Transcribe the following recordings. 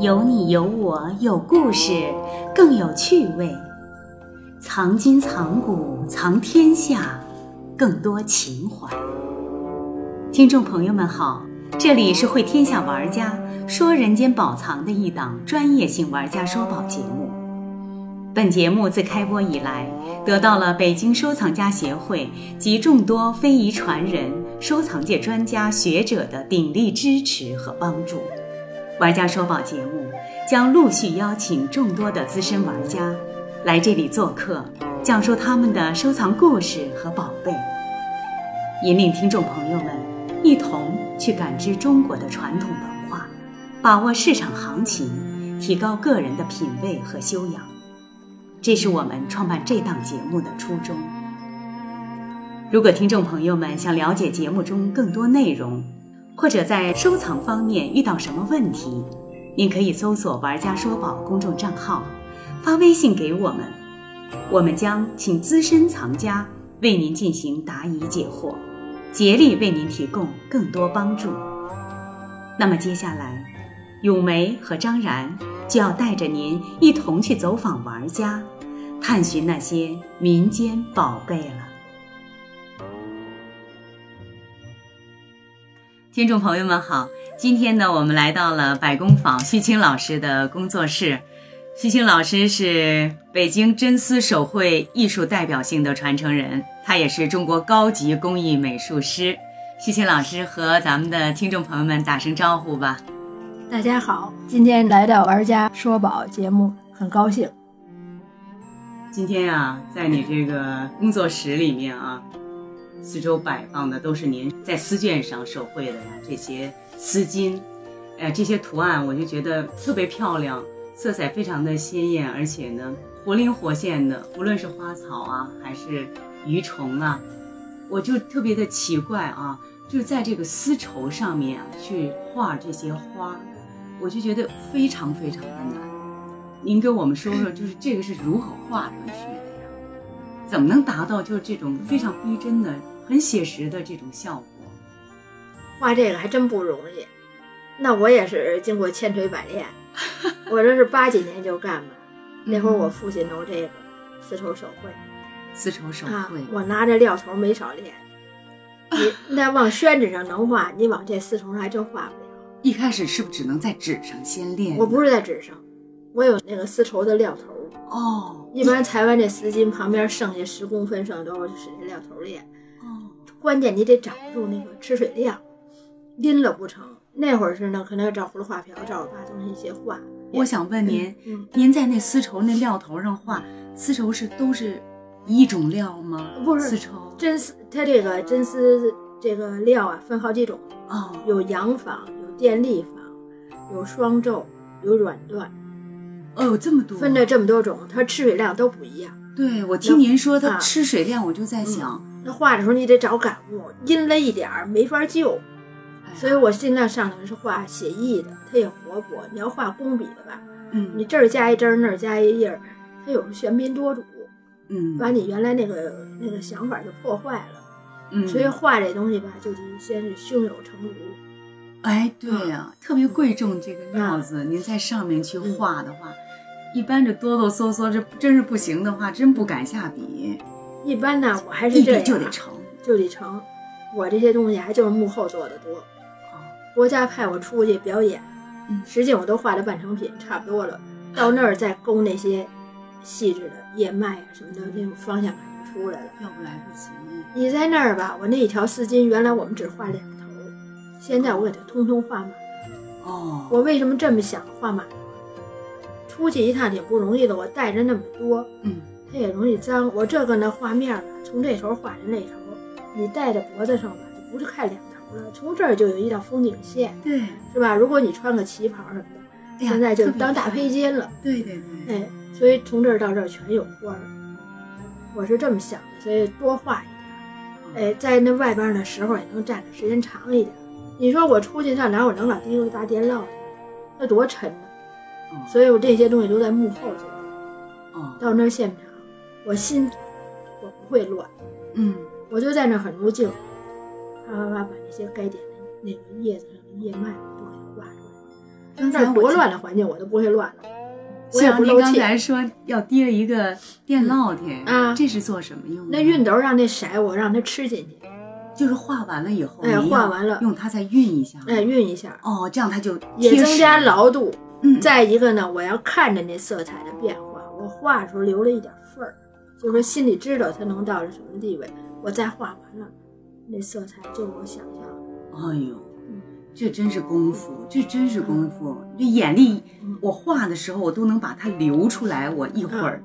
有你有我有故事，更有趣味。藏今藏古藏天下，更多情怀。听众朋友们好，这里是会天下玩家说人间宝藏的一档专业性玩家说宝节目。本节目自开播以来，得到了北京收藏家协会及众多非遗传人、收藏界专家学者的鼎力支持和帮助。玩家说宝节目将陆续邀请众多的资深玩家来这里做客，讲述他们的收藏故事和宝贝，引领听众朋友们一同去感知中国的传统文化，把握市场行情，提高个人的品味和修养。这是我们创办这档节目的初衷。如果听众朋友们想了解节目中更多内容，或者在收藏方面遇到什么问题，您可以搜索“玩家说宝”公众账号，发微信给我们，我们将请资深藏家为您进行答疑解惑，竭力为您提供更多帮助。那么接下来，咏梅和张然就要带着您一同去走访玩家，探寻那些民间宝贝了。听众朋友们好，今天呢，我们来到了百工坊徐青老师的工作室。徐青老师是北京真丝手绘艺术代表性的传承人，他也是中国高级工艺美术师。徐青老师和咱们的听众朋友们打声招呼吧。大家好，今天来到玩家说宝节目，很高兴。今天啊，在你这个工作室里面啊。四周摆放的都是您在丝绢上手绘的呀，这些丝巾，呃，这些图案我就觉得特别漂亮，色彩非常的鲜艳，而且呢活灵活现的，无论是花草啊，还是鱼虫啊，我就特别的奇怪啊，就在这个丝绸上面去画这些花，我就觉得非常非常的难。您给我们说说，就是这个是如何画上去的呀？怎么能达到就是这种非常逼真的、很写实的这种效果？画这个还真不容易。那我也是经过千锤百炼，我这是八几年就干了。那会儿我父亲弄这个丝绸手绘，丝绸手绘，我拿着料头没少练。你那往宣纸上能画，你往这丝绸上还真画不了。一开始是不是只能在纸上先练？我不是在纸上，我有那个丝绸的料头。哦，一般裁完这丝巾旁边剩下十公分，剩多少就使这料头练。哦，关键你得掌握住那个吃水量，拎了不成。那会儿是呢，可能要照葫芦画瓢，照着八东西一些画。我想问您，您在那丝绸那料头上画丝绸是都是一种料吗？不是，丝绸真丝，它这个真丝这个料啊，分好几种。哦，有洋纺，有电力纺，有双皱，有软缎。哦，有这么多，分了这么多种，它吃水量都不一样。对，我听您说它吃水量，我就在想，那画的时候你得找感悟，阴了一点儿没法救，所以我尽量上头是画写意的，它也活泼。你要画工笔的吧，嗯，你这儿加一针，那儿加一印儿，它有时喧宾夺主，嗯，把你原来那个那个想法就破坏了。嗯，所以画这东西吧，就得先是胸有成竹。哎，对呀，特别贵重这个料子，您在上面去画的话。一般这哆哆嗦嗦，这真是不行的话，真不敢下笔。一般呢，我还是这样，就得成，就得成。我这些东西还就是幕后做的多。国家派我出去表演，实际我都画的半成品，差不多了。到那儿再勾那些细致的叶脉啊什么的，那种方向感就出来了。要不来不及。你在那儿吧，我那一条丝巾，原来我们只画两头，现在我给它通通画满。哦。我为什么这么想画满？出去一趟挺不容易的，我带着那么多，嗯，它也容易脏。我这个呢，画面吧，从这头画着那头，你戴在脖子上吧，就不是看两头了，从这儿就有一道风景线，对，是吧？如果你穿个旗袍什么的，现在就当大披肩了，对对对，哎，所以从这儿到这儿全有花儿，我是这么想的，所以多画一点，哎，在那外边的时候也能站的时间长一点。你说我出去上哪，我能老提个大电烙去，那多沉呢？所以我这些东西都在幕后做，哦，到那儿现场，我心我不会乱，嗯，我就在那儿很入静，啪啪啪把那些该点的那个叶子上的叶脉都给画出来。那儿多乱的环境我都不会乱了。我也像您刚。才说要提了一个电烙铁啊这是做什么用的？那熨斗让那色我让它吃进去，就是画完了以后，哎画完了用它再熨一下。哎，熨一下，哦，这样它就也增加牢度。嗯，再一个呢，我要看着那色彩的变化，我画的时候留了一点儿，就是说心里知道它能到了什么地位，我再画完了，那色彩就是我想象的。哎呦嗯，这真是功夫，这真是功夫。这眼力嗯，我画的时候我都能把它留出来。我一会儿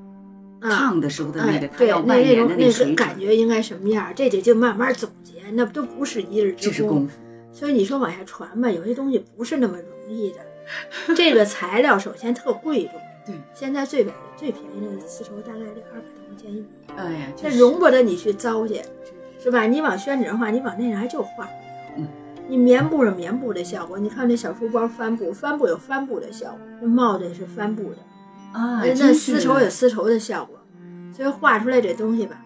啊，烫的时候的那个，哎，对，它要那那扮演的种那个感觉应该什么样，这得就慢慢总结，那都不是一日之功。这是功夫。所以你说往下传吧，有些东西不是那么容易的。这个材料首先特贵重，对，现在最便最便宜的丝绸大概得二百多块钱一米，哎呀，这就是容不得你去糟践，是吧？你往宣纸上画，你往那上还就画。嗯，你棉布是棉布的效果，你看那小书包帆布，帆布有帆布的效果，那帽子也是帆布的，啊，那丝绸有丝绸的效果，所以画出来这东西吧，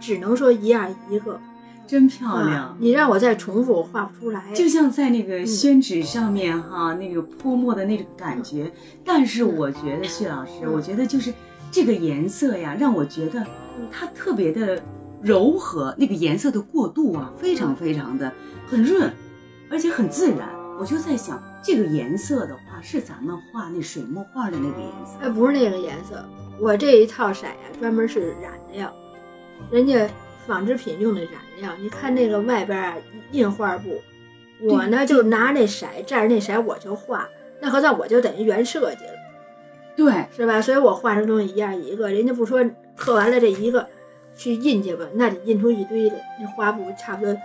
只能说一样一个。真漂啊亮，。你让我再重复，我画不出来。就像在那嗯个宣纸上面哈，那个泼墨的那种感觉。但是我觉得谢老师，嗯我觉得就是这个颜色呀，让我觉得它特别的柔和，那个颜色的过渡啊，非常非常的很润，而且很自然。我就在想，这个颜色的话，是咱们画那水墨画的那个颜色。哎，不是那个颜色，我这一套色呀，专门是染料，人家纺织品用的染料。你看那个外边啊，印花布，我呢就拿那色，蘸着那色我就画，那合算我就等于原设计了，对，是吧？所以我画成东西一样一个，人家不说刻完了这一个去印去吧，那得印出一堆来，那花布差不多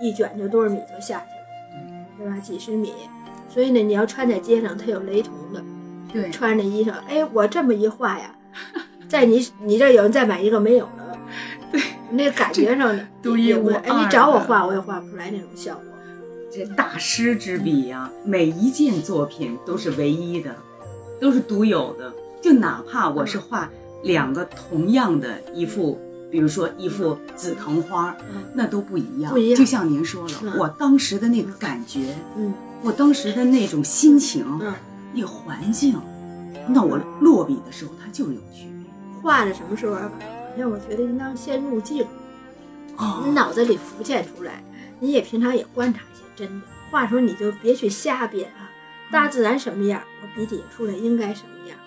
一卷就多少米就下去了，对吧？几十米。所以呢，你要穿在街上，它有雷同的。对，穿着衣裳，哎，我这么一画呀，在你你这有人再买一个没有了，对，那感觉上的独一无二哎，你找我画，我也画不出来那种效果。这大师之笔呀、每一件作品都是唯一的，都是独有的。就哪怕我是画两个同样的一幅，比如说一幅紫藤花，嗯那都不一样。不一样就像您说了，嗯我当时的那个感觉，嗯我当时的那种心情，嗯，那个环境，那我落笔的时候它就有区别。画的什么时候吧？好像我觉得应当先入镜，哦你脑子里浮现出来，你也平常也观察一些真的。画的时候你就别去瞎编啊，大自然什么样，我笔底下出来应该什么样。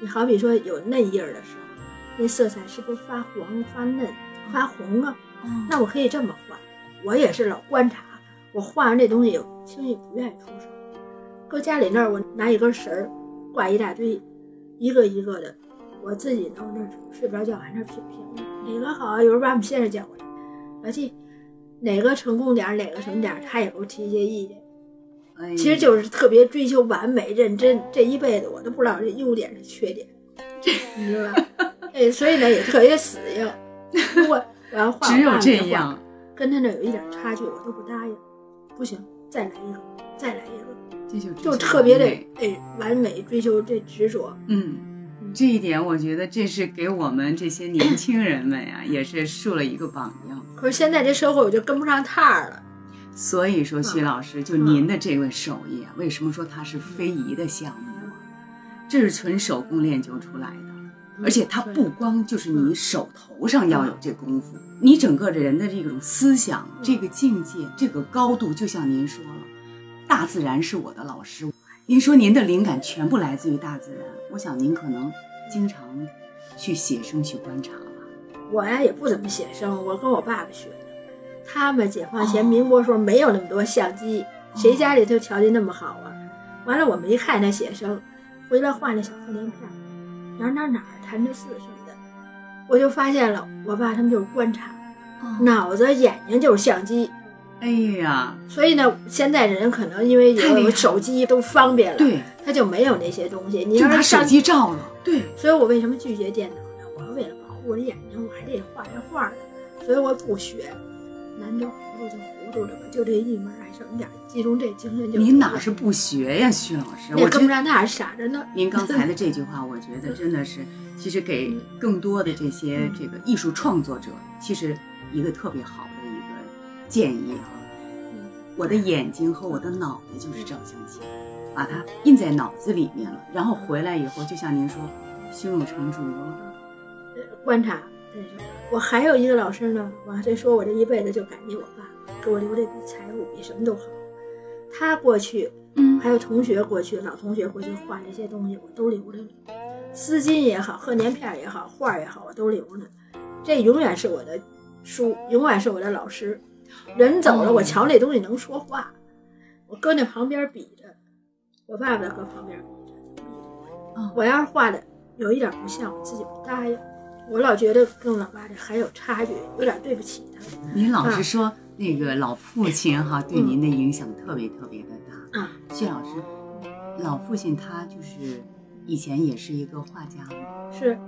你好比说有嫩叶儿的时候，那色彩是不是发黄、发嫩、发红啊？哦那我可以这么画，我也是老观察，我画完这东西，我轻易不愿意出手。搁家里那儿，我拿一根绳儿挂一大堆，一个一个的，我自己呢，我那儿睡不着觉，还那儿品评哪个好？有时候把我们先生叫过来，老季，哪个成功点，哪个什么点，他也给我提一些意见。哎其实就是特别追求完美、认真，这一辈子我都不知道这优点是缺点，你知道吧？哎，所以呢也特别死硬。我我要画，只有这样，跟他那有一点差距，我都不答应。不行，再来一个，再来一个，就特别的哎完美，追求这执着。嗯，这一点我觉得这是给我们这些年轻人们呀，也是树了一个榜样。可是现在这社会我就跟不上趟儿了。所以说，徐嗯老师，就您的这位手艺啊，为什么说它是非遗的项目啊？这是纯手工练就出来的，而且它不光就是你手头上要有这功夫，你整个人的这种思想、这个境界、这个高度，就像您说了，大自然是我的老师。您说您的灵感全部来自于大自然，我想您可能经常去写生去观察吧。我呀也不怎么写生，我跟我爸爸学的。他们解放前、哦民国时候没有那么多相机，谁家里头条件那么好啊？完了，我没看他写生，回来画那小贺年片儿，哪儿哪儿哪儿弹着四什么的，我就发现了，我爸他们就是观察，脑子眼睛就是相机。哎呀，所以呢，现在人可能因为有手机都方便了，对，他就没有那些东西。你就拿手机照了，对。所以我为什么拒绝电脑呢？我为了保护我的眼睛，我还得画这画呢，所以我不学。难得糊涂就糊涂了吧，就这一门还剩点儿，集中这精神就。您哪是不学呀，徐老师？我跟不上他，傻着呢。您刚才的这句话，我觉得真的是，其实给更多的这些这个艺术创作者，其实一个特别好建议啊。我的眼睛和我的脑袋就是照相机，把它印在脑子里面了，然后回来以后，就像您说，胸有成竹了。观察，我还有一个老师呢，我还说我这一辈子就感激我爸，给我留的比财物比什么都好。他过去，嗯还有同学过去，老同学过去画这些东西，我都留着呢。丝巾也好，贺年片也好，画也好，我都留着。这永远是我的书，永远是我的老师。人走了，哦我瞧那东西能说话，我搁那旁边比着，我爸爸搁旁边比着，我要是画的有一点不像，我自己不答应。我老觉得跟我老爸这还有差距，有点对不起他。您老是说那个老父亲哈，对您的影响特别特别的大。啊，谢老师，老父亲他就是以前也是一个画家吗？是，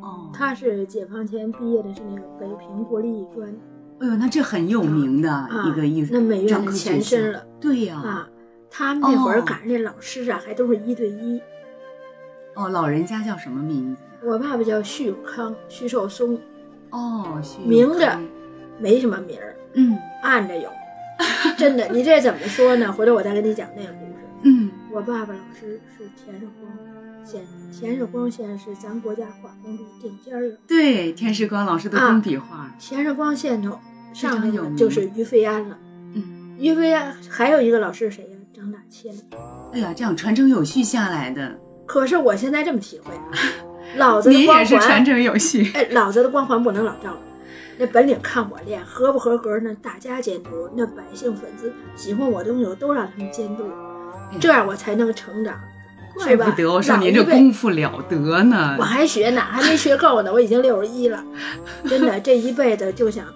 哦，他是解放前毕业的是那个北平国立艺专哎呦，那这很有名的啊，一个艺术那美院专的前身了对呀，啊。他们那会儿哦赶上这老师啊，还都是一对一。哦，老人家叫什么名字？我爸爸叫徐永康，徐寿松，哦，徐永明着没什么名儿，嗯暗着有。真的，你这怎么说呢？回头我再跟你讲那个故事。嗯，我爸爸老师是田世光先生，田世光先生是咱国家画工笔顶尖儿的。对，田世光老师的啊工笔画，田世光先头上来非常有名的就是于飞安了。嗯，于飞安还有一个老师谁呀？张大千。哎呀，这样传承有序下来的，可是我现在这么体会啊，老子的光环，也是传承有序。哎，老子的光环不能老照着。那本领看我练，合不合格呢？大家监督，那百姓粉丝喜欢我的东西，我都让他们监督，这样我才能成长，怪是？不得我说您这功夫了得呢我。还学呢，还没学够呢，我已经六十一了。真的，这一辈子就想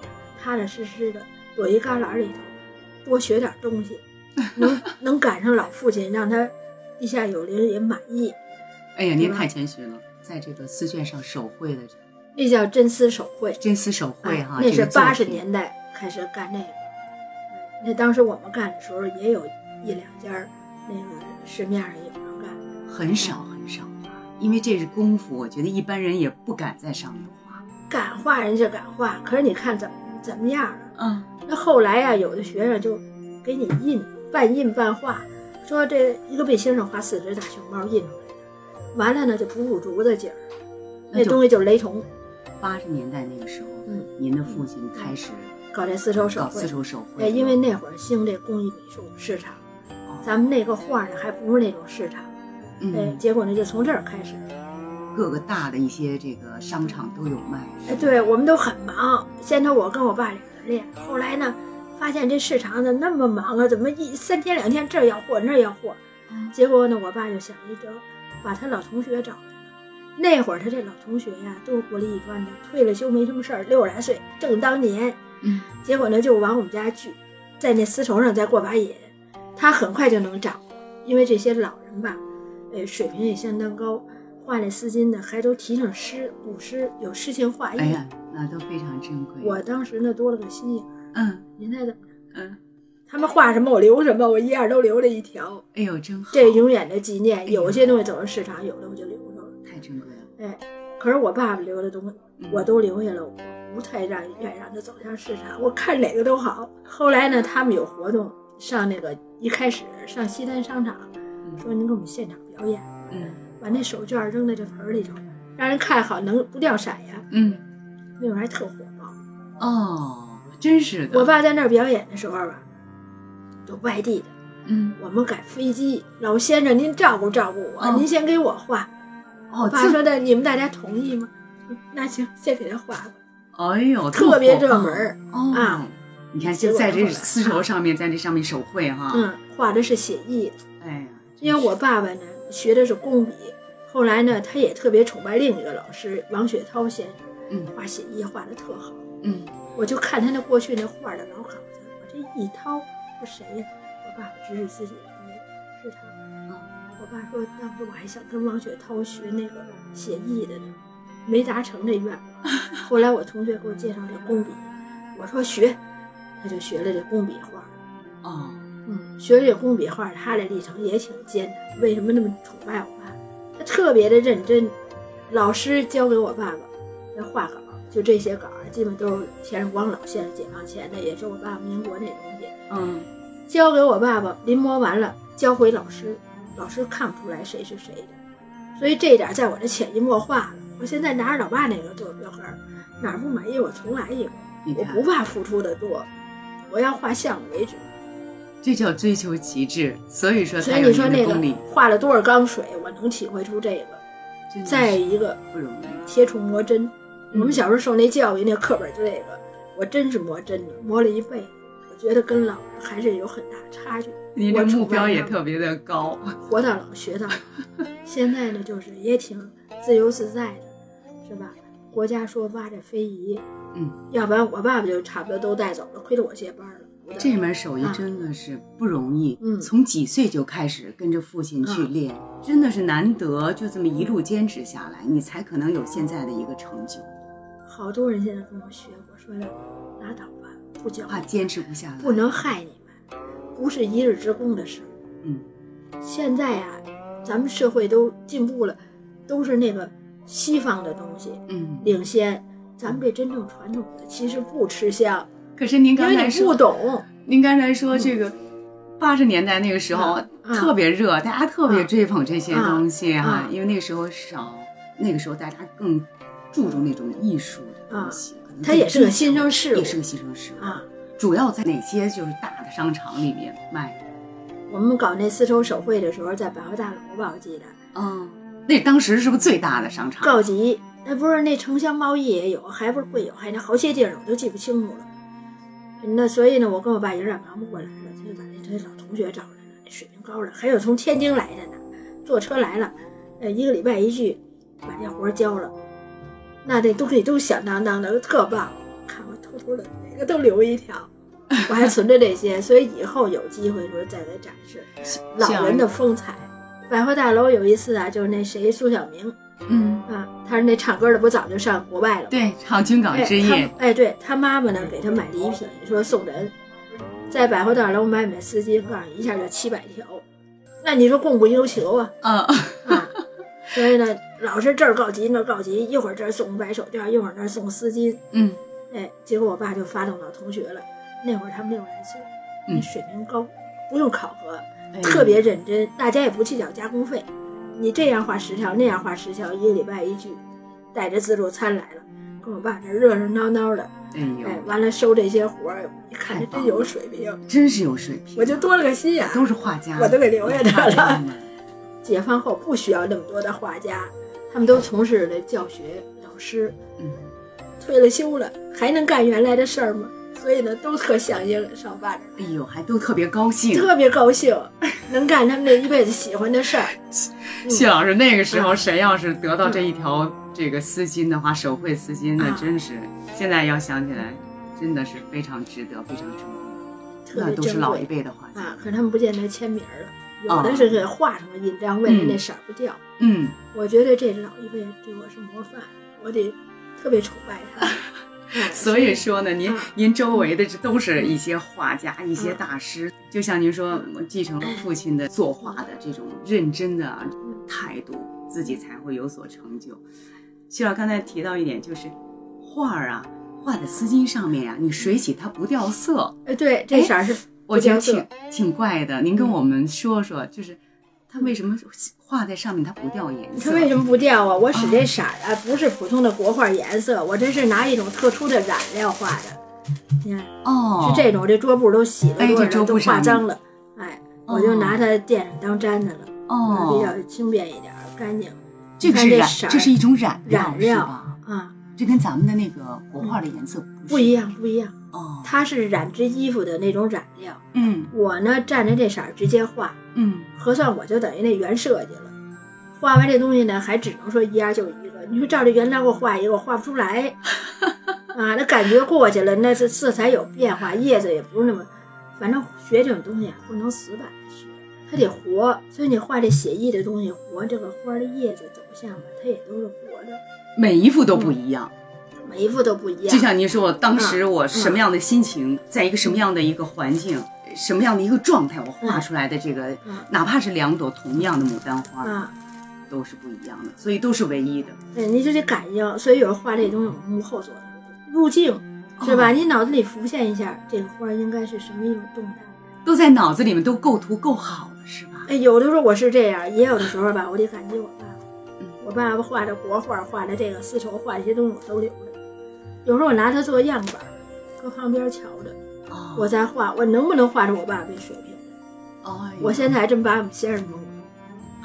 踏踏实实的躲一旮旯里头，多学点东西，能能赶上老父亲，让他地下有灵也满意。哎呀，您太谦虚了，在这个丝绢上手绘的那叫真丝手绘，真丝手绘哎哈，那是八十年代开始干那个。嗯那当时我们干的时候，也有一两家那个市面上。很少很少画，因为这是功夫，我觉得一般人也不敢在上面画。敢画人家敢画，可是你看怎么怎么样了？嗯，那后来呀、有的学生就给你印，半印半画，说这一个背心上画四只大熊猫印出来的，完了呢就补补竹子景儿，那东西就是雷同，八十年代那个时候，嗯，您的父亲开始搞这丝绸手绘搞丝。绸手绘哎，因为那会儿兴这工艺美术市场，哦咱们那个画呢还不是那种市场，哎，嗯，结果呢就从这儿开始，各个大的一些这个商场都有卖。哎，对我们都很忙。先头我跟我爸俩人练，后来呢，发现这市场怎么那么忙啊？怎么一三天两天这儿要货那儿要货？嗯结果呢，我爸就想一招，把他老同学找来了。那会儿他这老同学呀，都是国立艺专的，退了休没什么事儿，六十来岁正当年。嗯，结果呢，就往我们家聚，在那丝绸上再过把瘾。他很快就能掌握，因为这些老人吧，呃，水平也相当高，画那丝巾呢，还都提上诗、古诗，有诗情画意。哎呀，那都非常珍贵。我当时呢多了个心眼，嗯您猜怎么着？嗯，他们画什么我留什么，我一样都留了一条，哎呦，真好，这永远的纪念。哎有些东西走上市场，有的我就留着了。太珍贵了。哎，可是我爸爸留的东西嗯我都留下了，我不太让愿意让他走向市场，我看哪个都好。后来呢，他们有活动，上那个一开始上西单商场，说您给我们现场表演，嗯把那手绢扔在这盆里头，让人看好，能不掉色呀？嗯，那会儿还特火爆。哦，真是的。我爸在那儿表演的时候吧，有外地的，嗯我们赶飞机，老先生您照顾照顾我，哦您先给我画。我哦，这爸说的，你们大家同意吗？那行，先给他画吧。哎呦，特别热门哦啊。你看，就在这丝绸上面，在这上面手绘哈。嗯，画的是写意的，哎呀，因为我爸爸呢学的是工笔，后来呢他也特别崇拜另一个老师王雪涛先生，嗯画写意画的特好。嗯我就看他那过去那画的老稿子，我这一掏，说谁呀？我爸爸指指自己的爹，是他。啊我爸说，当时我还想跟王雪涛学那个写意的呢，没达成这愿望。后来我同学给我介绍这工笔，我说学，他就学了这工笔画。哦，嗯，学这工笔画，他的历程也挺艰难。为什么那么崇拜我爸？他特别的认真。老师教给我爸爸那画稿，就这些稿，基本都是田世光老先生解放前的，也是我爸爸民国那东西。嗯交给我爸爸，临摹完了交回老师，老师看不出来谁是谁的，所以这一点在我这潜移默化了。我现在拿着老爸那个做标杆，哪儿不满意我重来一个，我不怕付出的多，我要画像为止。这叫追求极致，所以说所以你说那个画了多少缸水，我能体会出这个。再一个不容易，铁杵磨针。我们小时候受那教育，那课本就这个，我真是磨针的，磨了一辈子。我觉得跟老人还是有很大差距。你的目标也特别的高，活到老学到老。现在呢，就是也挺自由自在的，是吧？国家说挖这非遗，嗯，要不然我爸爸就差不多都带走了，亏得我接班了。这门手艺真的是不容易，嗯，从几岁就开始跟着父亲去练，真的是难得，就这么一路坚持下来，你才可能有现在的一个成就。好多人现在跟我学我，说的拉倒吧，不教，怕坚持不下来，不能害你们，不是一日之功的事。嗯，现在呀，咱们社会都进步了，都是那个西方的东西，嗯，领先，咱们这真正传统的其实不吃香。可是您刚才说，不懂。您刚才说这个八十年代那个时候特别热，大家特别追捧这些东西哈，因为那个时候少，那个时候大家更注重那种艺术的东西。它也是个新生事物，也是个新生事物啊。主要在哪些就是大的商场里面卖？我们搞那丝绸手绘的时候，在百货大楼吧，我记得。嗯，那当时是不是最大的商场？告急，那不是那城乡贸易也有，还不是会有，还那好些地儿我都记不清楚了。那所以呢，我跟我爸有点忙不过来了，他就把那这老同学找来了，那水平高了，还有从天津来的呢，坐车来了，呃，一个礼拜一聚，把这活交了，那这东西都响当当的，特棒。看我偷偷的，每个都留一条，我还存着这些，所以以后有机会时候再来展示老人的风采。百货大楼有一次啊，就是那谁苏小明。嗯啊，他说那唱歌的，不早就上国外了？对，唱《军港之夜》。哎，对他妈妈呢，给他买礼品，说送人，在百货大楼买买丝巾，告诉你一下就七百条，那你说供不应求啊？啊 啊！所以呢，老是这儿告急那儿告急，一会儿这儿送白手绢，一会儿那儿送丝巾。嗯，哎，结果我爸就发动到同学了。那会儿他们六十来岁，那水平高，不用考核，特别认真，大家也不计较加工费。你这样画十条，那样画十条，一个礼拜一聚，带着自助餐来了，跟我爸这热热闹闹的，哎，完了收这些活儿，一看这真有水平，真是有水平，我就多了个心眼，都是画家，我都给留下他了。解放后不需要那么多的画家，他们都从事的教学老师，嗯，退了休了，还能干原来的事儿吗？所以呢，都特响应上班。哎呦，还都特别高兴，特别高兴，能干他们这一辈子喜欢的事儿。谢老师，那个时候谁要是得到这一条这个丝巾的话，手绘丝巾，那真是现在要想起来，真的是非常值得，非常珍贵。特别都是老一辈的画家啊，可是他们不见得签名了，有的是给画上了印章，为了那色不掉。嗯，我觉得这老一辈对我是模范，我得特别崇拜他。所以说呢，您您周围的这都是一些画家、一些大师，就像您说，继承了父亲的作画的这种认真的态度，自己才会有所成就。徐老刚才提到一点，就是画儿啊，画在丝巾上面呀，你水洗它不掉色。哎，对，这色儿是我觉得挺挺怪的。您跟我们说说，就是。它为什么画在上面它不掉颜色？它为什么不掉啊？我使这色啊，不是普通的国画颜色，我这是拿一种特殊的染料画的。你看，哦，是这种，这桌布都洗了，多少都画脏了。哎，我就拿它垫上当毡子了。哦，比较轻便一点，干净。这个是染，这是一种染染料啊。这跟咱们的那个国画的颜色不一样，不一样。哦，它是染织衣服的那种染料。嗯，我呢蘸着这色儿直接画。嗯，核算我就等于那原设计了。画完这东西呢，还只能说一样就一个。你说照这原料给我画一个，我画不出来。啊，那感觉过去了，那是色彩有变化，叶子也不是那么。反正学这种东西啊，不能死板的学，它得活。所以你画这写意的东西，活这个花的叶子走向吧，它也都是活的。每一幅都不一样，每一幅都不一样。就像您说，当时我什么样的心情，在一个什么样的一个环境，什么样的一个状态，我画出来的这个，哪怕是两朵同样的牡丹花，都是不一样的，所以都是唯一的。对，你就得感应。所以有人画这东西，幕后做的入镜，是吧？你脑子里浮现一下，这个花应该是什么一种动态，都在脑子里面都构图够好了，是吧？哎，有的时候我是这样，也有的时候吧，我得感激我爸爸。嗯我爸爸画的国画，画的这个丝绸，画这些东西我都留着。有时候我拿它做样板儿，搁旁边瞧着，哦我再画，我能不能画出我爸爸这水平？哦我现在还真把我们先生蒙了。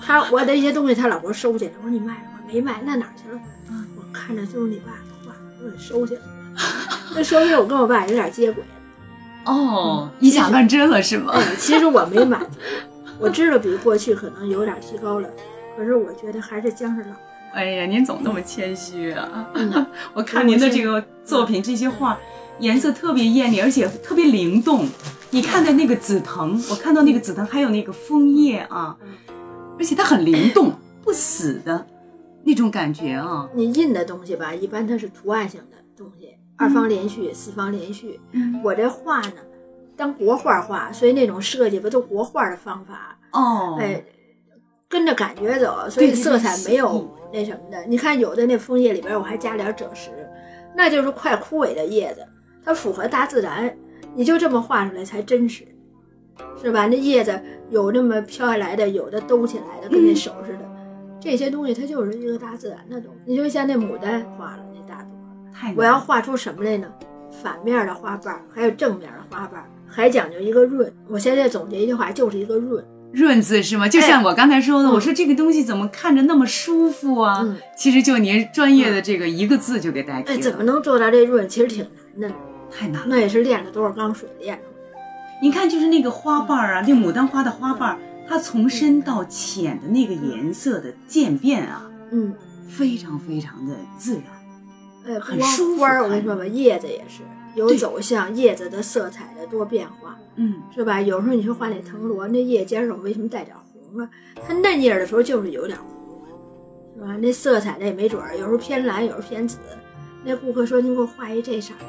他我的一些东西，他老给我收起来。我说你卖了吗？没卖，那哪儿去了？嗯我看着就是你爸的画，我给收起来了。那说明我跟我爸有点接轨了。哦，以假乱真了是吗？哎，其实我没满足，我知道比过去可能有点提高了，可是我觉得还是姜是老的。哎呀，您总那么谦虚啊！嗯 我看您的这个作品，这些画颜色特别艳丽，而且特别灵动。你看的那个紫藤，我看到那个紫藤，还有那个枫叶啊，而且它很灵动，不死的那种感觉啊。你印的东西吧，一般它是图案型的东西，二方连续、四方连续。嗯，我这画呢，当国画画，所以那种设计吧都国画的方法，哦，哎，跟着感觉走，所以色彩对没有那什么的。你看有的那枫叶里边，我还加点赭石，那就是快枯萎的叶子，它符合大自然，你就这么画出来才真实，是吧？那叶子有那么飘下来的，有的兜起来的，跟那嗯手似的，这些东西它就是一个大自然的东西。你就像那牡丹画了那大朵，太我要画出什么来呢？反面的花瓣，还有正面的花瓣，还讲究一个润。我现在总结一句话，就是一个润。润字是吗？就像我刚才说的，嗯我说这个东西怎么看着那么舒服啊？嗯其实就您专业的这个一个字就给代替哎，怎么能做到这润？其实挺难的，太难了？那也是练了多少缸水练出来的。你看，就是那个花瓣儿啊，那牡丹花的花瓣儿，它从深到浅的那个颜色的渐变啊，嗯，非常非常的自然。哎，很舒服花儿，我跟你说吧，叶子也是有走向，叶子的色彩的多变化，嗯，是吧？有时候你说画那藤萝，那叶尖上为什么带点红啊？它嫩叶儿的时候就是有点红，是吧？那色彩那也没准儿，有时候偏蓝，有时候偏紫。那顾客说您给我画一这色儿，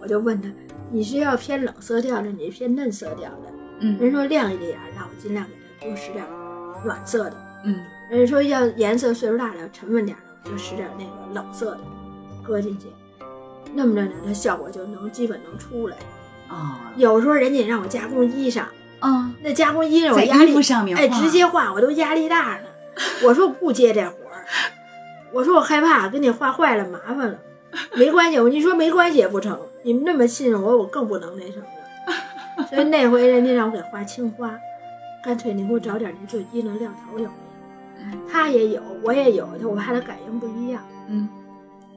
我就问他，你是要偏冷色调的，你是偏嫩色调的？嗯人说亮一点儿，那我尽量给他多使点儿暖色的。嗯，人说要颜色岁数大了，沉稳点儿的，我就使点儿那个冷色的，搁进去，那么着呢，它效果就能基本能出来。啊有时候人家让我加工衣裳，嗯，那加工衣裳我压力衣服上面哎，直接画我都压力大呢。我说我不接这活儿，我说我害怕给你画坏了麻烦了。没关系，我你说没关系也不成，你们那么信任我，我更不能那什么了。所以那回人家让我给画青花，干脆你给我找点您做衣裳料头有没有？他也有，我也有，我怕他感应不一样。嗯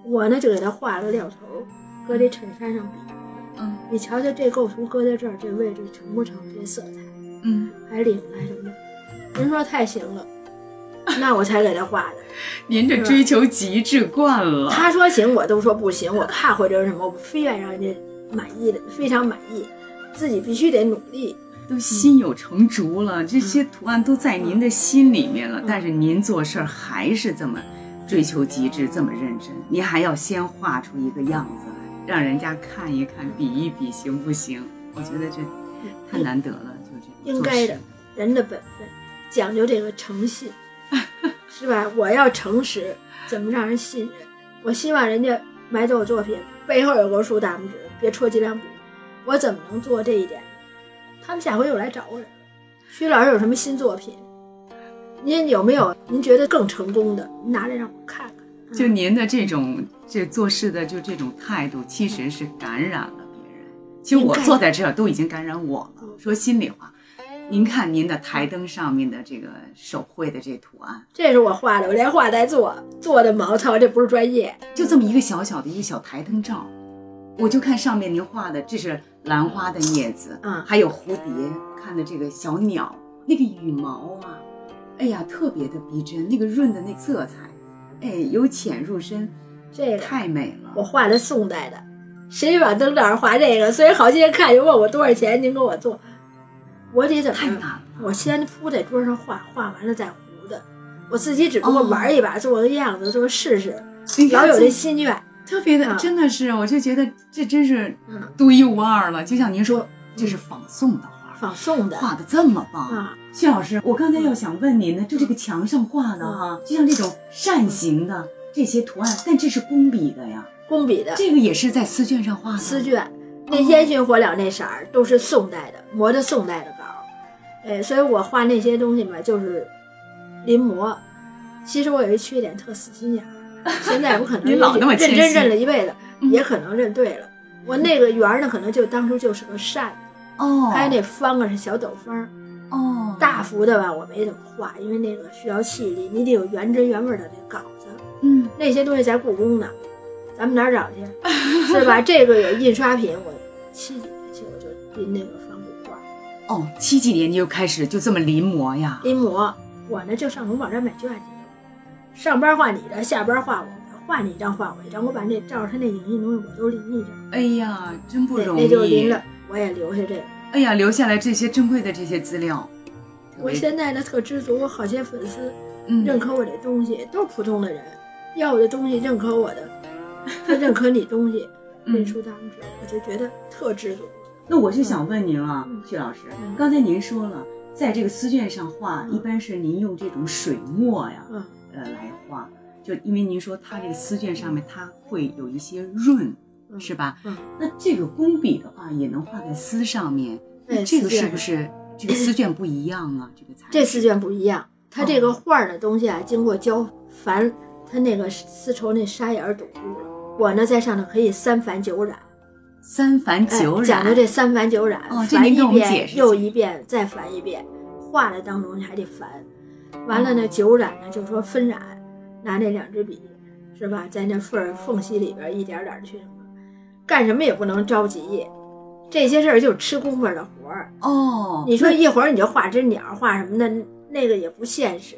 我呢就给他画了料头，搁这衬衫上比。嗯你瞧瞧这构图搁在这儿，这位置成不成？这色彩嗯，还领来什么的？人说太行了，那我才给他画的。您这追求极致惯了。他说行，我都说不行，我怕或者是什么，我非愿让人家满意的，非常满意，自己必须得努力。都心有成竹了，这些图案都在您的心里面了，但是您做事儿还是这么追求极致，这么认真，你还要先画出一个样子来，让人家看一看，比一比，行不行？我觉得这太难得了，就这个应该的，人的本分讲究这个诚信，是吧？我要诚实，怎么让人信任？我希望人家买走我作品背后有个竖大拇指，别戳脊梁骨。我怎么能做这一点？他们下回又来找我来了。徐老师有什么新作品？您有没有您觉得更成功的？您拿来让我看看。就您的这种这做事的就这种态度，其实是感染了别人。其实我坐在这儿都已经感染我了。说心里话，您看您的台灯上面的这个手绘的这图案，这是我画的，我连画带做，做的毛糙，这不是专业。就这么一个小小的一个小台灯罩，我就看上面您画的，这是兰花的叶子，嗯还有蝴蝶，看的这个小鸟，那个羽毛啊，哎呀，特别的逼真，那个润的那色彩，哎，由浅入深，这个太美了。我画的宋代的，谁把灯罩画这个？所以好些人看就问我多少钱，您给我做，我得怎么样？太难了，我先铺在桌上画，画完了再糊的。我自己只不过玩一把，做个样子，做试试，老有这这心愿。特别的，啊真的是，我就觉得这真是嗯，独一无二了。就像您说，这是仿宋的画，仿宋的画的这么棒。啊，薛老师，我刚才要想问您呢，就这个墙上画的哈，就像这种扇形的这些图案，但这是工笔的呀，工笔的这个也是在丝绢上画的。丝绢，那烟熏火燎那色儿都是宋代的，磨的宋代的稿儿。哎，所以我画那些东西嘛，就是临摹。其实我有一缺点，特死心眼儿。现在我可能你老那么认真认了一辈子，嗯也可能认对了。我那个圆儿呢，可能就当初就是个扇子，哦，还有那方啊是小斗方儿。哦，大幅的吧，我没怎么画，因为那个需要气力，你得有原汁原味的那稿子。嗯，那些东西在故宫呢，咱们哪儿找去？是吧？这个有印刷品，我七几年去我就临那个仿古画，哦，七几年你就开始就这么临摹呀？临摹。我呢就上农宝站买卷去，上班画你的，下班画我的，画你一张画我一张，我把那照着他那影印东西我都临一张，哎呀，真不容易。那就临了，我也留下这个。哎呀，留下来这些珍贵的这些资料。我现在呢特知足，我好些粉丝嗯。认可我这东西，都是普通的人，要我的东西，认可我的，他认可你东西，嗯。认出当时，我就觉得特知足。那我是想问您啊嗯，薛老师嗯，刚才您说了，在这个丝绢上画，嗯。一般是您用这种水墨呀，嗯，呃来画，就因为您说它这个丝绢上面它会有一些润，嗯是吧？嗯，那这个工笔的话也能画在丝上面，那哎这个是不是这个丝绢不一样啊？这个材质这丝绢不一样，它这个画儿的东西啊，经过胶繁，它那个丝绸那纱眼儿堵住了。我呢在上头可以三繁九染，三繁哎九染，讲究这三繁九染，繁一遍又一遍，再繁一遍，画的当中你还得繁。完了呢，九染呢就说分染，拿那两支笔，是吧，在那缝儿缝隙里边一点点的去干什么也不能着急，这些事儿就是吃功夫的活儿。哦，你说一会儿你就画只鸟，画什么的，那个也不现实。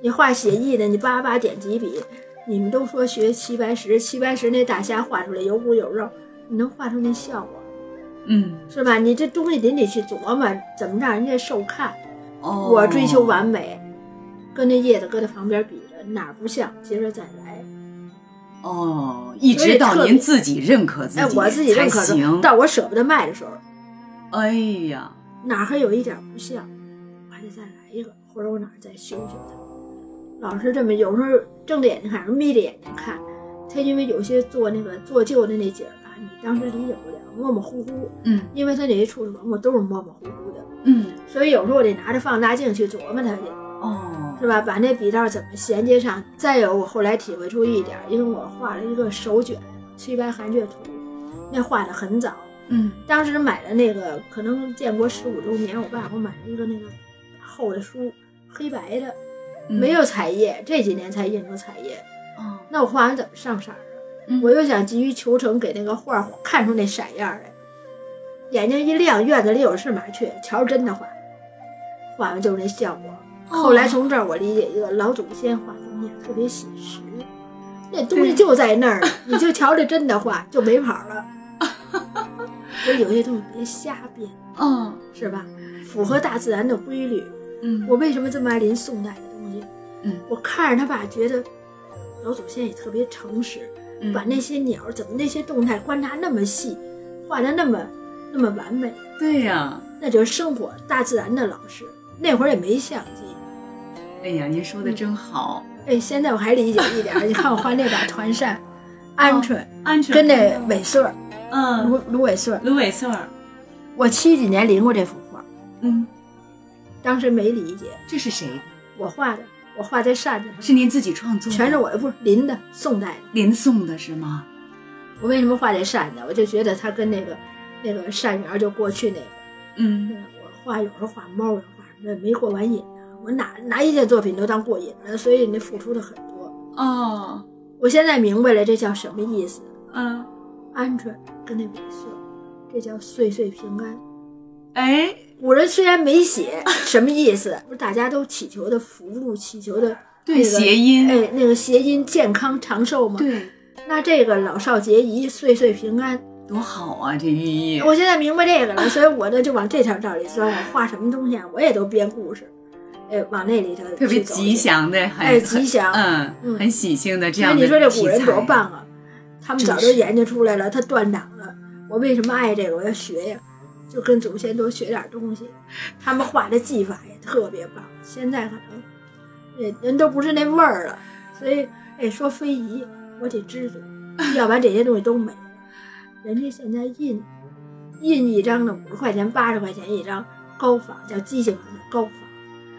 你画写意的，你叭叭点几笔，你们都说学齐白石，齐白石那大虾画出来有骨有肉，你能画出那效果嗯，是吧？你这东西得得去琢磨，怎么让人家受看。哦，我追求完美，跟那叶子搁在旁边比着，哪儿不像，接着再来。哦，一直到您自己认可自己，哎，我自己认可行。到我舍不得卖的时候，哎呀，哪儿还有一点不像，我还得再来一个，或者我哪儿再修修它。老是这么，有时候睁着眼睛看，眯着眼睛看，他因为有些做那个做旧的那景儿吧，你当时理解不了，模模糊糊，嗯因为他那些处理文物都是模模糊糊的，嗯，所以有时候我得拿着放大镜去琢磨它去，哦，是吧？把那笔道怎么衔接上。再有，我后来体会出一点儿，因为我画了一个手卷《崔白寒雀图》，那画的很早，嗯当时买的那个，可能建国十五周年，我爸给我买了一个那个厚的书，黑白的，嗯没有彩页，这几年才印出彩页。哦，那我画完怎么上色儿啊？嗯我又想急于求成，给那个画儿看出那色样来。眼睛一亮，院子里有事麻雀，瞧着真的画，画完就是那效果。哦后来从这儿我理解一个老祖先画东西特别写实，那东西就在那儿，你就瞧着真的画就没跑了。所以有些东西别瞎编，哦，是吧？符合大自然的规律。嗯，我为什么这么爱临宋代的东西？嗯，我看着他吧，觉得老祖先也特别诚实，嗯把那些鸟怎么那些动态观察那么细，画的那么那么完美，对呀，那就是生活大自然的老师。那会儿也没相机，哎呀，您说的真好，哎，现在我还理解一点儿。你看我画那把团扇，鹌鹑鹌鹑跟那尾穗儿，嗯，芦芦苇穗儿，芦苇穗儿，我七几年临过这幅画，嗯，当时没理解，这是谁？我画的，我画在扇子上，是您自己创作的？全是我的，不是临的，宋代的。临宋的是吗？我为什么画这扇子？我就觉得它跟那个那个扇园儿就过去那个，嗯我画有时候画猫，有时候画什么，没过完瘾呢。我哪哪一件作品都当过瘾了，所以那付出的很多。哦，我现在明白了，这叫什么意思？嗯，鹌鹑跟那尾穗，这叫岁岁平安。哎，古人虽然没写什么意思，不是大家都祈求的福禄，祈求的对那个谐音哎，那个谐音健康长寿嘛。对，那这个老少皆宜，岁岁平安。多好啊，这寓意。我现在明白这个了，所以我呢就往这条道理钻。我画什么东西啊，我也都编故事，哎，往那里头特别吉。祥的，很哎吉祥嗯，嗯很喜庆的这所以样的你说这古人多棒啊！他们早真就研究出来了，他断档了。我为什么爱这个？我要学呀，就跟祖先多学点东西。他们画的技法也特别棒，现在可能也人都不是那味儿了。所以，哎，说非遗，我得知足，要不然这些东西都没了。人家现在印印一张的五十块钱、八十块钱一张，高仿，叫机器化的高仿。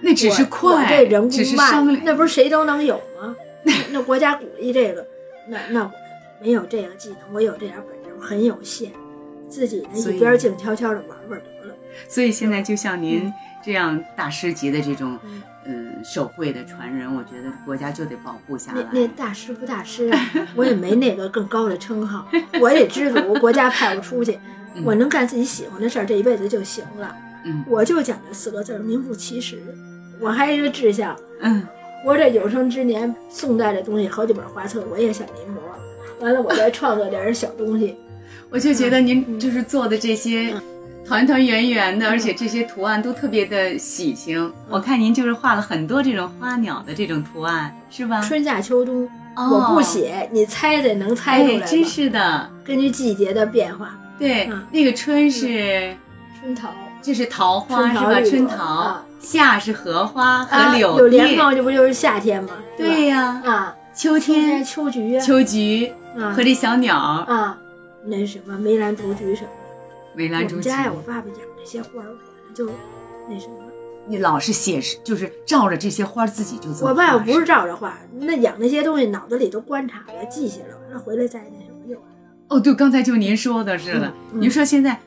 那只是我快，这人工慢商，量。那不是谁都能有吗？那那国家鼓励这个，那那我没有这个技能，我有这点本事，我很有限，自己呢一边静悄悄的玩玩得了。所以现在就像您这样大师级的这种嗯，嗯手绘的传人，我觉得国家就得保护下来。那大师不大师啊，我也没那个更高的称号，我也知足，国家派我出去，嗯我能干自己喜欢的事儿，这一辈子就行了。嗯我就讲这四个字儿：名副其实。我还有一个志向，嗯，我这有生之年，宋代的东西好几本画册，我也想临摹。完了，我再创作点小东西。我就觉得您嗯就是做的这些团团圆圆的，而且这些图案都特别的喜庆。我看您就是画了很多这种花鸟的这种图案，是吧？春夏秋冬，哦我不写，你猜猜能猜出来？真是的。根据季节的变化，对，嗯那个春是春桃这是桃花是吧？春桃夏是荷花啊和柳有叶，莲蓬，这不就是夏天吗？对呀。啊，秋秋天天秋菊啊，秋菊啊和这小鸟啊，那什么梅兰竹菊什么的。梅兰竹菊我家呀，我爸爸养这些花就那什么。你老是写实，就是照着这些花儿自己就做。我爸爸不是照着画，那养那些东西脑子里都观察了、记下了，完了回来再那什么就完了。哦，对，刚才就您说的似的，嗯嗯您说现在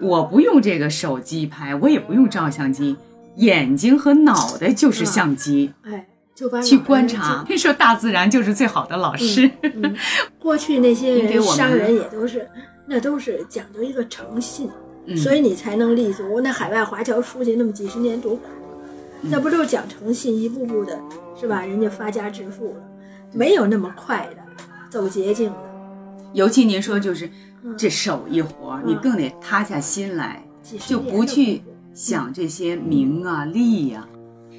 我不用这个手机拍，我也不用照相机，眼睛和脑袋就是相机，哎，就把去观察。那说大自然就是最好的老师。嗯，过去那些商人也都是，那都是讲究一个诚信，嗯所以你才能立足。那海外华侨出去那么几十年多苦那不都是讲诚信，一步步的，是吧？人家发家致富了，没有那么快的，走捷径的。尤其您说就是嗯这手艺活，嗯你更得塌下心来，就不去想这些名啊利呀、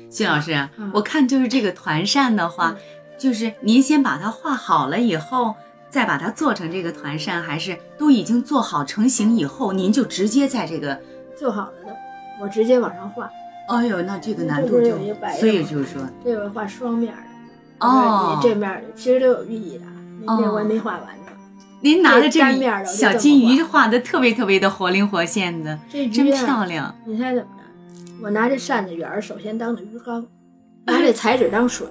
谢老师我看就是这个团扇的话，就是您先把它画好了以后，再把它做成这个团扇，还是都已经做好成型以后，您就直接在这个，做好了的，我直接往上画。哎呦，那这个难度就所以就是说，这个画双面儿的，哦你这面其实都有寓意的。那哦那我还没画完呢。您拿着这小金鱼画画的特别特别的活灵活现的，真啊漂亮。你猜怎么着？我拿这扇子圆儿，首先当的鱼缸，拿这彩纸当水，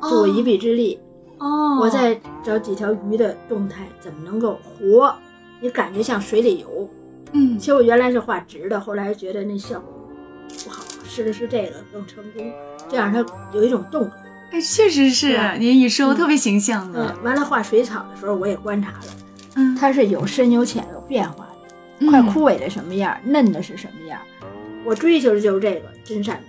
助我一臂之力。哦，我再找几条鱼的动态，怎么能够活？你感觉像水里游。嗯其实我原来是画直的，后来觉得那效果不好，试了试这个更成功，这样它有一种动感。哎，确实是您一说嗯特别形象嗯，，完了画水草的时候，我也观察了，嗯，它是有深有浅有变化的，快枯萎的什么样，嫩的是什么样。我追求的就是这个真善美。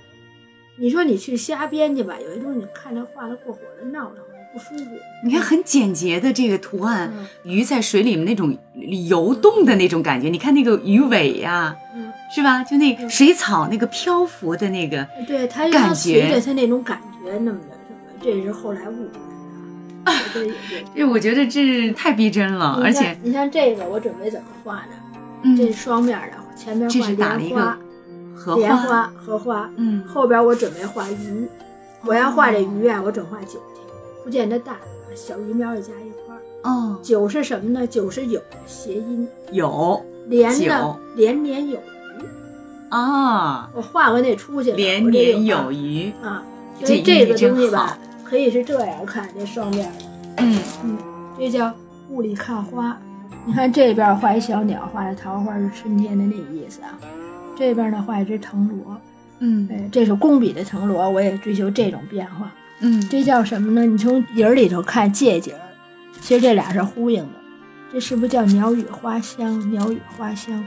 你说你去瞎编去吧，有些东西你看着画的过火了，闹腾不舒服。你看很简洁的这个图案，嗯。鱼在水里面那种游动的那种感觉，你看那个鱼尾呀、嗯，是吧？就那水草那个漂浮的那个，对，它感要随觉着它那种感觉那么的这是后来悟出来的啊。这我觉得这太逼真了，而且，你看这个，我准备怎么画呢？嗯，这是双面的，前面画莲花，荷莲花、荷花，嗯，后边我准备画鱼。我要画这鱼啊，我准画九条，不见得大，小鱼苗也加一块儿。哦，九是什么呢？九是有的谐音，有连呢九连年有余。啊，我画完得出去了，连年有有余，啊。这所以这个东西吧好，可以是这样看，这双面的。嗯，嗯，这叫雾里看花。你看这边画一小鸟，画的桃花是春天的那意思啊。这边呢画一只藤萝，嗯哎，这是工笔的藤萝，我也追求这种变化。嗯，这叫什么呢？你从影儿里头看借景儿，其实这俩是呼应的。这是不是叫鸟语花香？鸟语花香，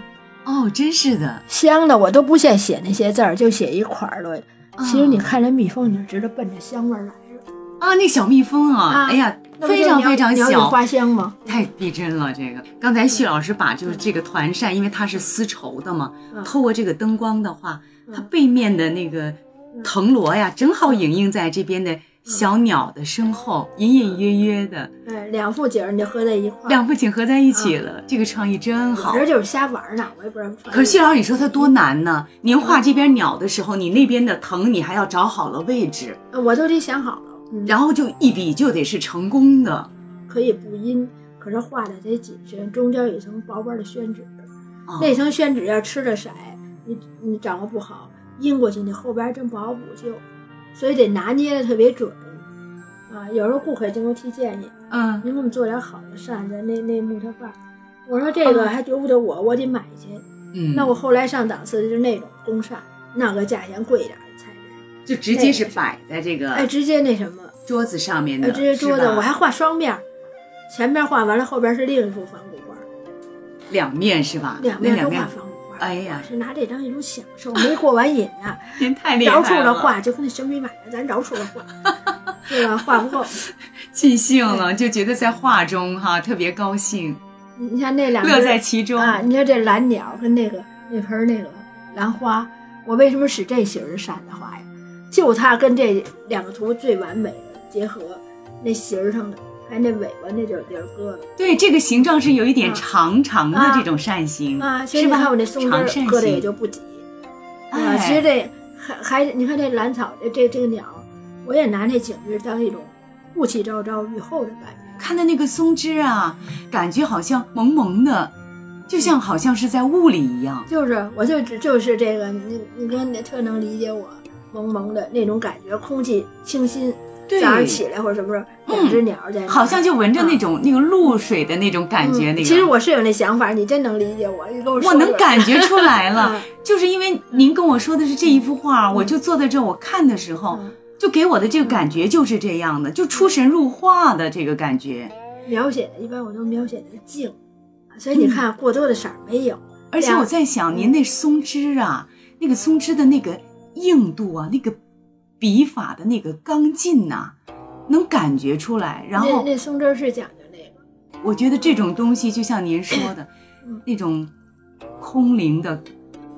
哦，真是的，香的我都不屑写那些字儿，就写一块儿了。其实你啊看这蜜蜂，你就知道奔着香味儿来了。啊，那小蜜蜂啊，啊哎呀，非常非常小，花香吗？太逼真了，这个。刚才徐老师把就是这个团扇，因为它是丝绸的嘛，嗯透过这个灯光的话，它嗯背面的那个藤萝呀，正好影映在这边的小鸟的身后，隐隐约约的，对，两副景儿你就合在一块儿。两幅景合在一起了，这个创意真好我。这就是瞎玩呢，我也不知道。可是徐老师，你说它多难呢？您画这边鸟的时候，你那边的藤你还要找好了位置，我都得想好了，嗯、然后就一笔就得是成功的。可以不阴，可是画的得谨慎，中间有一层薄薄的宣纸，哦那层宣纸要吃了色，你你掌握不好，印过去你后边真不好补救，所以得拿捏的特别准。啊，有时候顾客经常提建议，嗯，您给我们做点好的扇子，那那木头画。我说这个还由不得我，我得买去。嗯，那我后来上档次的就是那种公扇，那个价钱贵点就直接是摆在这个哎，直接那什么，桌子上面的，哎，直接桌子，我还画双面儿，前面画完了，后边是另一幅仿古画，两面是吧？两面都画仿古画。哎呀我是拿这当一种享受，没过完瘾呢，您太厉害饶处了，了画，就跟那神笔马的，咱饶处了画，对吧？画不够。尽兴了，就觉得在画中哈特别高兴，你你像那两乐在其中啊！你看这蓝鸟跟那个那盆那个兰花，我为什么使这型儿的扇子画呀？就它跟这两个图最完美的结合，那形儿上的，还有那尾巴那就是地儿搁了对，这个形状是有一点啊长长的啊这种扇形，啊。所以是吧你看我那松枝搁的也就不挤啊。哎其实这还还你看这兰草这这这个鸟，我也拿那景致当一种雾气昭昭雨后的感觉。看的那个松枝啊，感觉好像蒙蒙的，就像好像是在雾里一样。就是，我就只就是这个，你你跟那特能理解我蒙蒙的那种感觉，空气清新，对。早上起来或者什么时候，两只鸟儿，好像就闻着那啊种、那个露水的那种感觉，那个。嗯其实我是有那想法，你真能理解我，你跟我能感觉出来了。嗯，就是因为您跟我说的是这一幅画，我就坐在这儿，我看的时候，嗯。就给我的这个感觉就是这样的，就出神入化的这个感觉。描写的一般我都描写的静，所以你看过多的色儿没有，而且我在想，您那松枝啊，那个松枝的那个硬度啊，那个笔法的那个刚劲呐、能感觉出来。然后那松针儿是讲究那个，我觉得这种东西，就像您说的嗯，那种空灵的、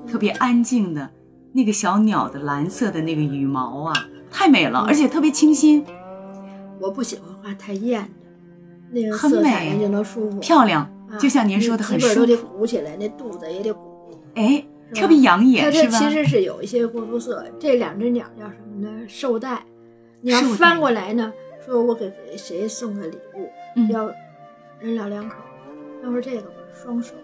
特别安静的那个小鸟的蓝色的那个羽毛啊，太美了，嗯而且特别清新、我不喜欢画太艳的，那个很美能舒服，漂亮。啊就像您说的，你很基本都得舒服，鼓起来，那肚子也得鼓。哎，特别养它眼，这是吧？其实是有一些过渡色。这两只鸟叫什么呢？绶带。你要翻过来呢，说我给给谁送个礼物，嗯要人老两口。要是这个吧，双寿。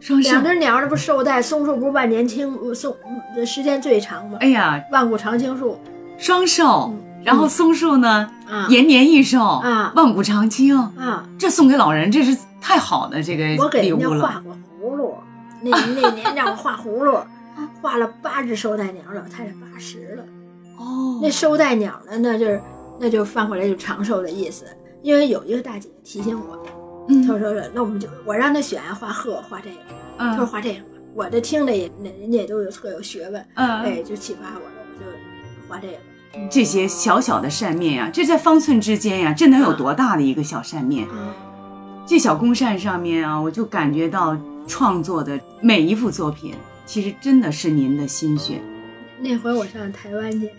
双手两。只鸟，这不寿带，松树不是万年青，呃松呃时间最长吗？哎呀，万古长青树双寿，嗯然后松树呢，啊延年益寿，啊万古长青。啊！这送给老人，这是太好的这个我给人家礼物了。画过那那年让我画葫芦，画了八只收带鸟，老太太八十了。哦那收带鸟呢，那就是那就翻回来就长寿的意思。因为有一个大姐提醒我，她嗯说说那我们就我让她选画鹤画这个，她说嗯画这个。我这听着也那人家也都有特有学问，嗯，哎，就启发我了，我就画这个。这些小小的扇面呀，这在方寸之间呀，这能有多大的一个小扇面？啊，这小公扇上面啊，我就感觉到创作的每一幅作品，其实真的是您的心血。那回我上台湾去，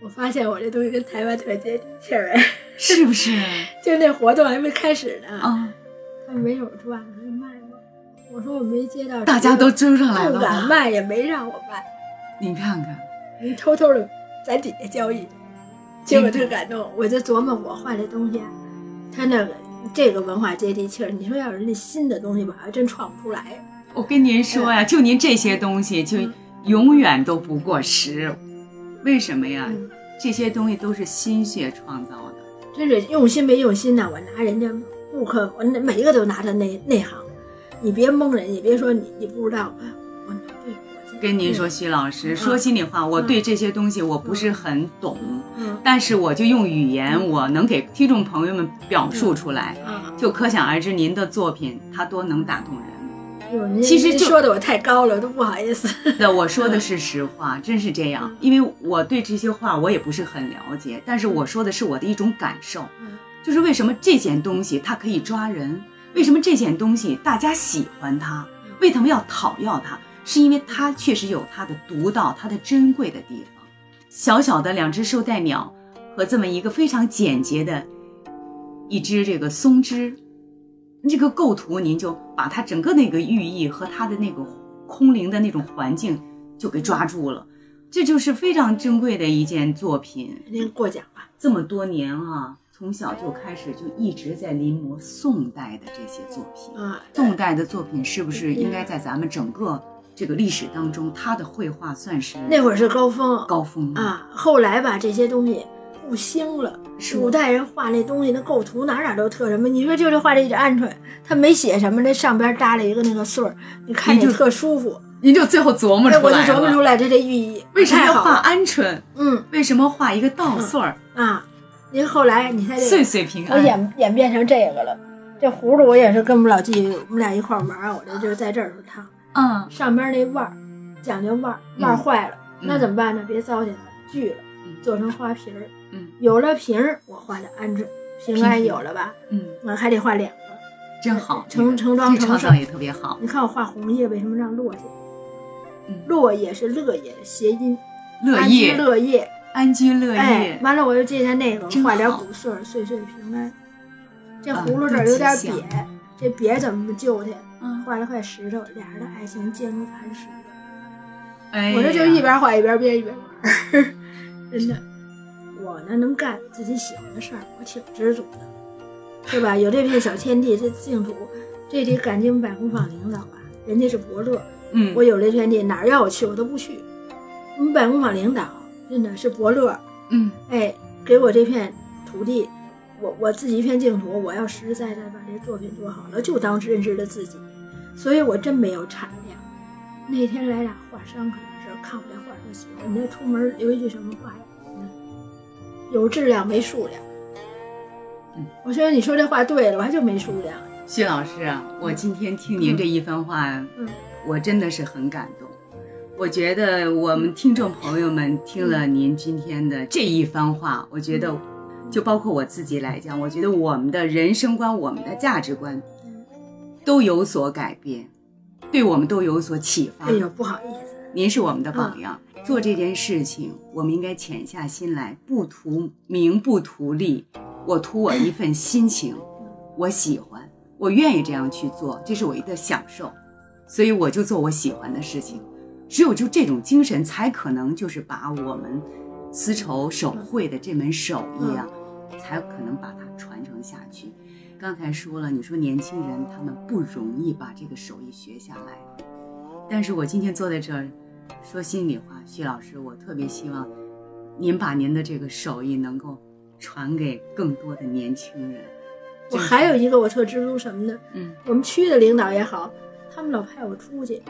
我发现我这东西跟台湾特接地气儿，哎，是不是？就那活动还没开始呢，啊，他们没有转，我说卖吗？我说我没接到，大家都追上来了不？敢卖，也没让我卖。你看看，你偷偷的在底下交易，结果特感动。我就琢磨我画这东西啊，他那个这个文化接地气儿。你说要是那新的东西吧，还真创不出来。我跟您说呀，就您这些东西，就嗯永远都不过时。为什么呀？嗯这些东西都是心血创造的。真是用心没用心呐！我拿人家顾客，我那每一个都拿他内内行，你别蒙人，你别说你你不知道，跟您说，徐老师，说心里话，我对这些东西我不是很懂，嗯。但是我就用语言，我能给听众朋友们表述出来，啊，就可想而知您的作品它多能打动人。其实就说的我太高了，都不好意思。那我说的是实话，真是这样，因为我对这些话我也不是很了解，但是我说的是我的一种感受，嗯。就是为什么这件东西它可以抓人，为什么这件东西大家喜欢它，为什么要讨要它，是因为它确实有它的独到、它的珍贵的地方。小小的两只绶带鸟和这么一个非常简洁的一只这个松枝，这个构图您就把它整个那个寓意和它的那个空灵的那种环境就给抓住了，这就是非常珍贵的一件作品。您过奖吧。这么多年啊，从小就开始就一直在临摹宋代的这些作品。啊，宋代的作品是不是应该在咱们整个这这个历史当中，他的绘画算是那会儿是高峰高峰啊。后来吧，这些东西不兴了。古代人画那东西，那构图哪哪都特什么。你说就这画这只鹌鹑，他没写什么，那上边搭了一个那个穗儿，你看着特舒服。您就最后琢磨出来我就琢磨出来这这寓意。为什么要画鹌鹑？嗯，为什么画一个稻穗儿啊？您后来你看这岁岁平安，我演演变成这个了。这葫芦我也是跟我们老纪，我们俩一块玩，我这就在这儿烫。嗯，上边那腕儿讲究腕儿，腕儿坏了，那怎么办呢？别糟践了，锯了，做成花瓶儿。嗯，有了瓶儿，我画的鹌鹑，平安有了吧？嗯，我还得画两个，真好，成成装成创也特别好。你看我画红叶，为什么让落下？嗯，落叶是乐叶的谐音，乐业，乐业，安居乐业。哎，完了我又借下那个，画点谷穗儿，岁岁平安。这葫芦这儿有点瘪，这瘪怎么救它？嗯，画了块石头，俩人的爱情坚如磐石。哎，我这就一边画一边编一边玩，真的。我呢能干自己喜欢的事儿，我挺知足的，是吧？有这片小天地，这净土，这得感激我们百工坊领导吧，人家是伯乐。嗯，我有这片地，哪儿要我去我都不去。我们百工坊领导真的是伯乐。嗯，哎，给我这片土地。我我自己一片净土，我要实实在在把这作品做好了，就当认识了自己，所以我真没有产量。那天来俩画商，可能是看我这画就喜欢。你这出门留一句什么话呀？有质量没数量。嗯，我觉得你说这话对了，我还就没数量。薛老师啊，我今天听您这一番话，嗯，我真的是很感动。我觉得我们听众朋友们听了您今天的这一番话，我觉得。就包括我自己来讲，我觉得我们的人生观、我们的价值观都有所改变，对我们都有所启发。哎呦，不好意思，您是我们的榜样。做这件事情，我们应该潜下心来，不图名，不图利，我图我一份心情，我喜欢，我愿意这样去做，这是我一个享受，所以我就做我喜欢的事情。只有就这种精神，才可能就是把我们丝绸手绘的这门手艺啊。才可能把它传承下去。刚才说了，你说年轻人他们不容易把这个手艺学下来，但是我今天坐在这儿，说心里话，徐老师，我特别希望您把您的这个手艺能够传给更多的年轻人。我还有一个我特知足什么呢？嗯，我们区的领导也好，他们老派我出去，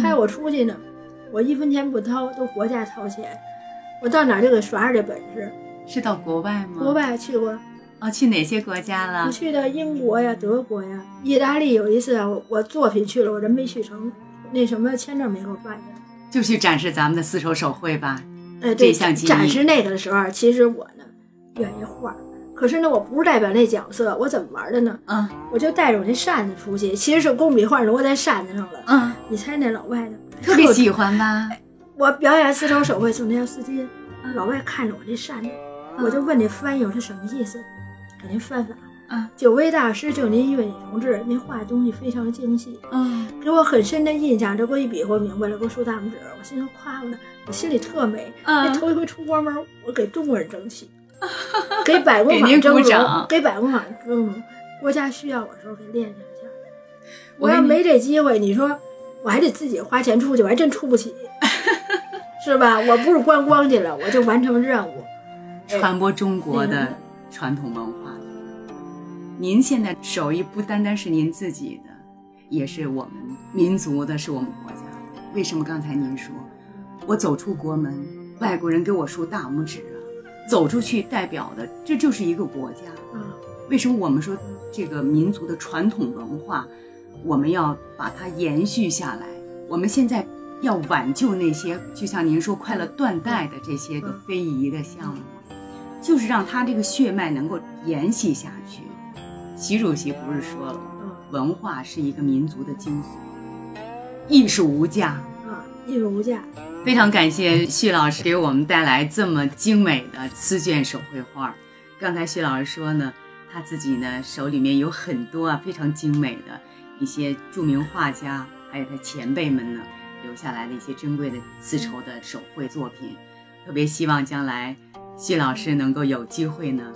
派我出去呢，我一分钱不掏，都国家掏钱，我到哪就给耍耍这本事。是到国外吗？国外去过，哦，去哪些国家了？我去的英国呀、德国呀、意大利。有一次啊，我我作品去了，我人没去成，那什么签证没给我办下来。就去展示咱们的丝绸手绘吧。哎，对，展示那个的时候，其实我呢愿意画，可是呢，我不是代表那角色，我怎么玩的呢？嗯，我就带着我那扇子出去，其实是工笔画挪在扇子上了。嗯，你猜那老外呢特别喜欢吧？我表演丝绸手绘送那条丝巾，老外看着我这扇子。我就问那翻译，我说什么意思？给您翻翻。啊，九位大师就您一位女同志，您画的东西非常精细，嗯，给我很深的印象。这给我一比划明白了，给我竖大拇指，我心说夸我呢，我心里特美。嗯，头一回出国门，我给中国人争气，给百工坊争荣，给百工坊争荣。国家需要我的时候给练两下。我要没这机会，你说我还得自己花钱出去，我还真出不起，是吧？我不是观光去了，我就完成任务。传播中国的传统文化。您现在手艺不单单是您自己的，也是我们民族的，是我们国家的。为什么刚才您说，我走出国门，外国人给我竖大拇指啊？走出去代表的这就是一个国家。嗯，为什么我们说这个民族的传统文化，我们要把它延续下来？我们现在要挽救那些，就像您说快乐断代的这些个非遗的项目。就是让它这个血脉能够延续下去。习主席不是说了吗？文化是一个民族的精髓，艺术无价啊，艺术无价。非常感谢徐老师给我们带来这么精美的丝绢手绘画。刚才徐老师说呢，他自己呢手里面有很多啊非常精美的一些著名画家，还有他前辈们呢留下来的一些珍贵的丝绸的手绘作品。特别希望将来。谢老师能够有机会呢，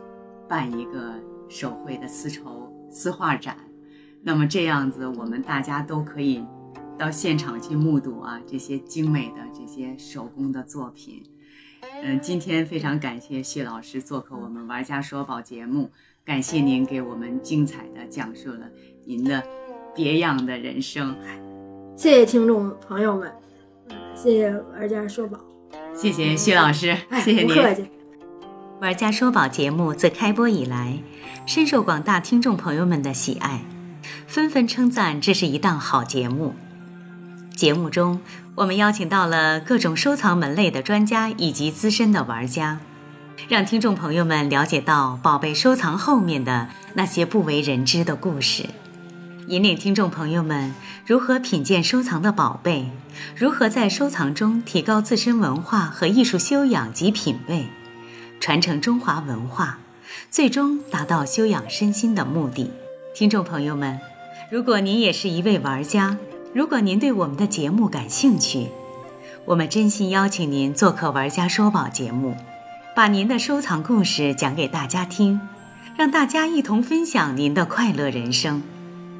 办一个手绘的丝绸丝画展，那么这样子我们大家都可以到现场去目睹啊这些精美的这些手工的作品。嗯，今天非常感谢谢老师做客我们玩家说宝节目，感谢您给我们精彩的讲述了您的别样的人生。谢谢听众朋友们，谢谢玩家说宝，谢谢谢老师，谢谢您。不客气。玩家说宝节目自开播以来，深受广大听众朋友们的喜爱，纷纷称赞这是一档好节目。节目中，我们邀请到了各种收藏门类的专家以及资深的玩家，让听众朋友们了解到宝贝收藏后面的那些不为人知的故事，引领听众朋友们如何品鉴收藏的宝贝，如何在收藏中提高自身文化和艺术修养及品味，传承中华文化，最终达到修养身心的目的。听众朋友们，如果您也是一位玩家，如果您对我们的节目感兴趣，我们真心邀请您做客《玩家说宝》节目，把您的收藏故事讲给大家听，让大家一同分享您的快乐人生。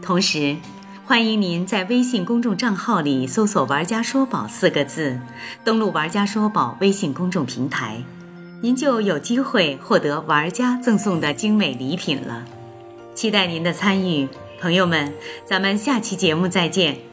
同时，欢迎您在微信公众账号里搜索“玩家说宝”四个字，登录“玩家说宝”微信公众平台，您就有机会获得玩家赠送的精美礼品了。期待您的参与，朋友们，咱们下期节目再见。